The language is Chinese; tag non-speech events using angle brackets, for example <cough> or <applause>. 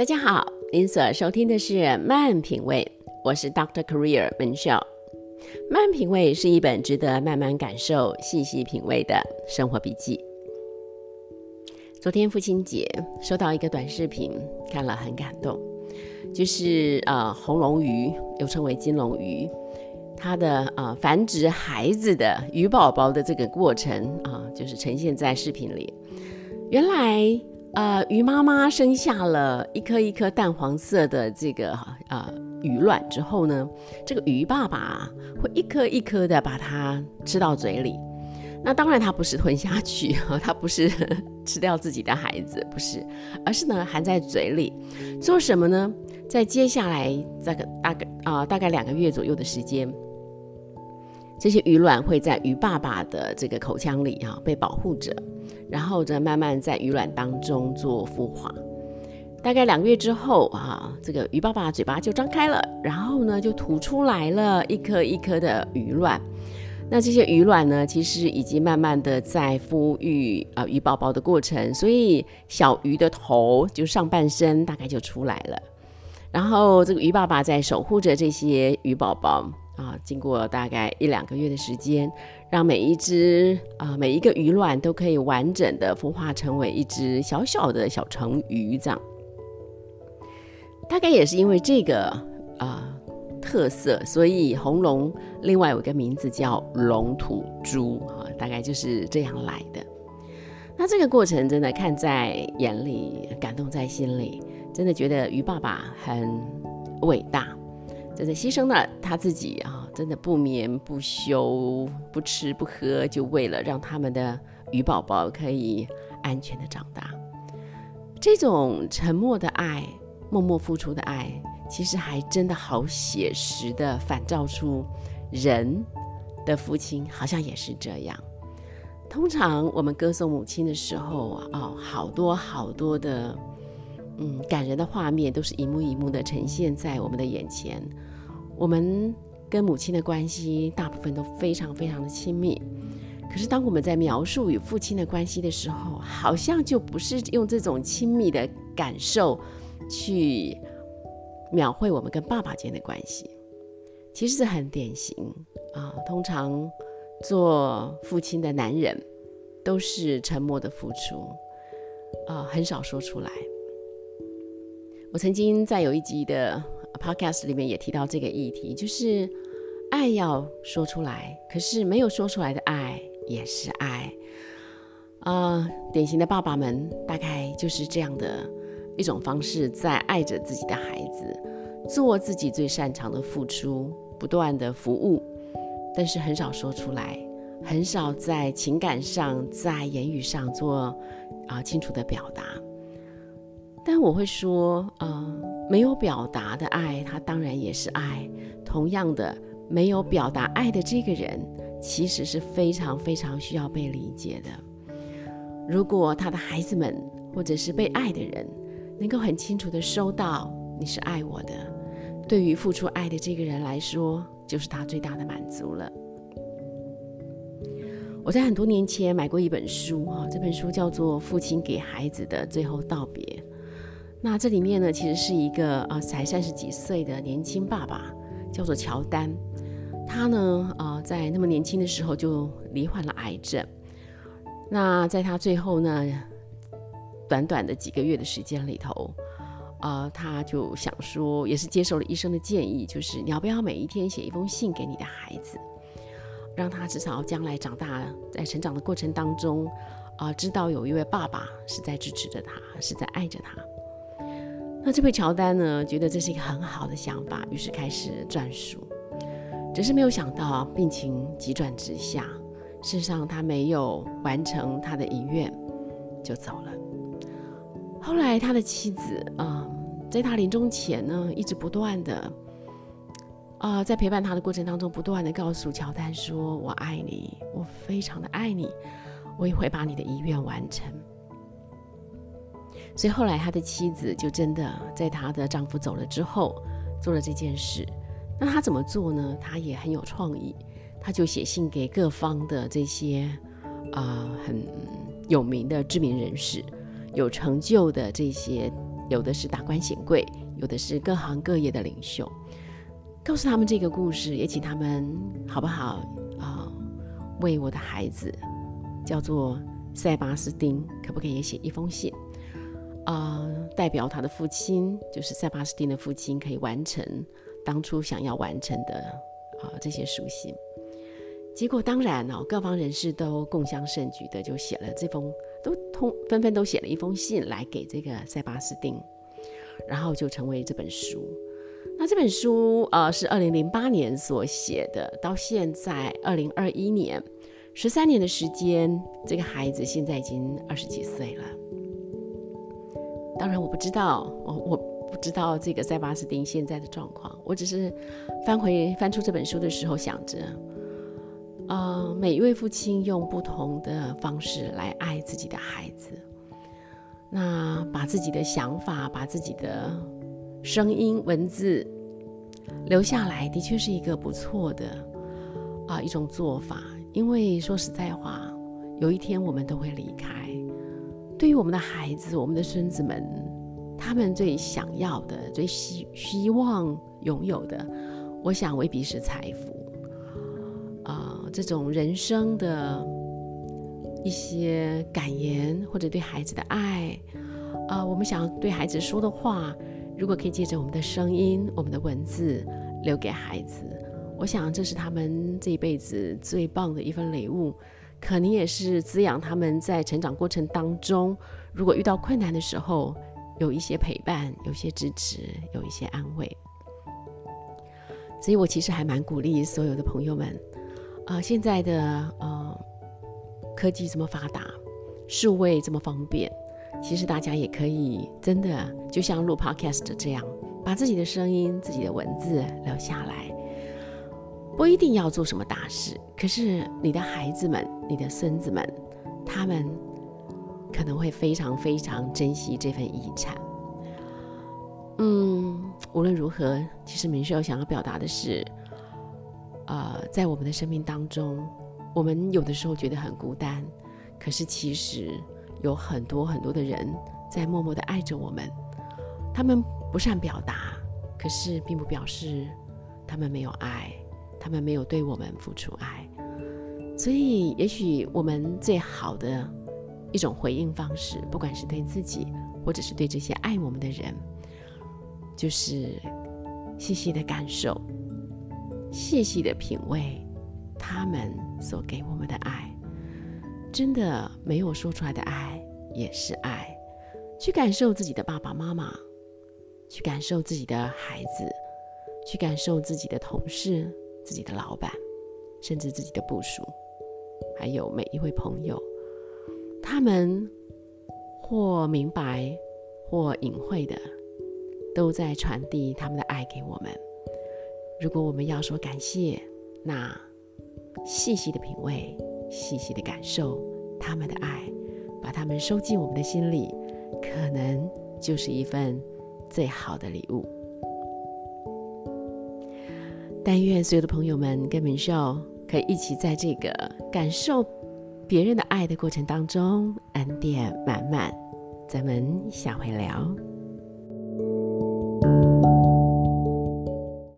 大家好，您所收听的是慢品味，我是 Doctor Career 文秀。慢品味是一本值得慢慢感受、细细品味的生活笔记。昨天父亲节收到一个短视频，看了很感动，就是呃红龙鱼，又称为金龙鱼，它的呃繁殖孩子的鱼宝宝的这个过程啊，就是呈现在视频里。原来。呃，鱼妈妈生下了一颗一颗淡黄色的这个呃鱼卵之后呢，这个鱼爸爸会一颗一颗的把它吃到嘴里。那当然，它不是吞下去，它不是 <laughs> 吃掉自己的孩子，不是，而是呢含在嘴里。做什么呢？在接下来这个大概啊大概两个月左右的时间，这些鱼卵会在鱼爸爸的这个口腔里哈被保护着。然后再慢慢在鱼卵当中做孵化，大概两个月之后啊，这个鱼爸爸嘴巴就张开了，然后呢就吐出来了一颗一颗的鱼卵。那这些鱼卵呢，其实已经慢慢的在孵育啊鱼宝宝的过程，所以小鱼的头就上半身大概就出来了。然后这个鱼爸爸在守护着这些鱼宝宝啊，经过大概一两个月的时间。让每一只啊，每一个鱼卵都可以完整的孵化成为一只小小的小成鱼，这样。大概也是因为这个啊特色，所以红龙另外有一个名字叫龙吐珠啊，大概就是这样来的。那这个过程真的看在眼里，感动在心里，真的觉得鱼爸爸很伟大，真的牺牲了他自己啊。真的不眠不休、不吃不喝，就为了让他们的鱼宝宝可以安全的长大。这种沉默的爱、默默付出的爱，其实还真的好写实的反照出人的父亲好像也是这样。通常我们歌颂母亲的时候啊，哦，好多好多的嗯感人的画面都是一幕一幕的呈现在我们的眼前，我们。跟母亲的关系大部分都非常非常的亲密，可是当我们在描述与父亲的关系的时候，好像就不是用这种亲密的感受去描绘我们跟爸爸间的关系。其实是很典型啊，通常做父亲的男人都是沉默的付出，啊，很少说出来。我曾经在有一集的。Podcast 里面也提到这个议题，就是爱要说出来，可是没有说出来的爱也是爱。啊，典型的爸爸们大概就是这样的一种方式，在爱着自己的孩子，做自己最擅长的付出，不断的服务，但是很少说出来，很少在情感上、在言语上做啊清楚的表达。但我会说，呃，没有表达的爱，它当然也是爱。同样的，没有表达爱的这个人，其实是非常非常需要被理解的。如果他的孩子们，或者是被爱的人，能够很清楚的收到你是爱我的，对于付出爱的这个人来说，就是他最大的满足了。我在很多年前买过一本书，啊，这本书叫做《父亲给孩子的最后道别》。那这里面呢，其实是一个啊，才三十几岁的年轻爸爸，叫做乔丹。他呢，呃，在那么年轻的时候就罹患了癌症。那在他最后呢，短短的几个月的时间里头，呃，他就想说，也是接受了医生的建议，就是你要不要每一天写一封信给你的孩子，让他至少将来长大，在成长的过程当中，啊，知道有一位爸爸是在支持着他，是在爱着他。那这位乔丹呢，觉得这是一个很好的想法，于是开始转书。只是没有想到病情急转直下，事实上他没有完成他的遗愿就走了。后来他的妻子啊，在他临终前呢，一直不断的啊，在陪伴他的过程当中，不断的告诉乔丹说：“我爱你，我非常的爱你，我也会把你的遗愿完成。”所以后来，他的妻子就真的在她的丈夫走了之后做了这件事。那她怎么做呢？她也很有创意，她就写信给各方的这些啊很有名的知名人士、有成就的这些有的是达官显贵，有的是各行各业的领袖，告诉他们这个故事，也请他们好不好啊？为我的孩子，叫做塞巴斯丁，可不可以也写一封信？啊，代表他的父亲，就是塞巴斯丁的父亲，可以完成当初想要完成的啊这些书信。结果当然哦，各方人士都共襄盛举的，就写了这封，都通纷纷都写了一封信来给这个塞巴斯丁，然后就成为这本书。那这本书呃是二零零八年所写的，到现在二零二一年，十三年的时间，这个孩子现在已经二十几岁了。当然我不知道，我我不知道这个塞巴斯丁现在的状况，我只是翻回翻出这本书的时候想着。呃，每一位父亲用不同的方式来爱自己的孩子，那把自己的想法、把自己的声音、文字留下来，的确是一个不错的啊一种做法。因为说实在话，有一天我们都会离开。对于我们的孩子、我们的孙子们，他们最想要的、最希希望拥有的，我想未必是财富。啊这种人生的一些感言，或者对孩子的爱，啊，我们想对孩子说的话，如果可以借着我们的声音、我们的文字留给孩子，我想这是他们这一辈子最棒的一份礼物，可能也是滋养他们在成长过程当中，如果遇到困难的时候，有一些陪伴，有些支持，有一些安慰。所以我其实还蛮鼓励所有的朋友们。啊，现在的呃科技这么发达，数位这么方便，其实大家也可以真的就像录 Podcast 这样，把自己的声音、自己的文字留下来。不一定要做什么大事，可是你的孩子们、你的孙子们，他们可能会非常非常珍惜这份遗产。嗯，无论如何，其实明秀想要表达的是。呃，在我们的生命当中，我们有的时候觉得很孤单，可是其实有很多很多的人在默默的爱着我们。他们不善表达，可是并不表示他们没有爱，他们没有对我们付出爱。所以，也许我们最好的一种回应方式，不管是对自己，或者是对这些爱我们的人，就是细细的感受。细细的品味他们所给我们的爱，真的没有说出来的爱也是爱。去感受自己的爸爸妈妈，去感受自己的孩子，去感受自己的同事、自己的老板，甚至自己的部属，还有每一位朋友，他们或明白或隐晦的，都在传递他们的爱给我们。如果我们要说感谢，那细细的品味、细细的感受他们的爱，把他们收进我们的心里，可能就是一份最好的礼物。但愿所有的朋友们跟明秀可以一起在这个感受别人的爱的过程当中，恩典满满。咱们下回聊。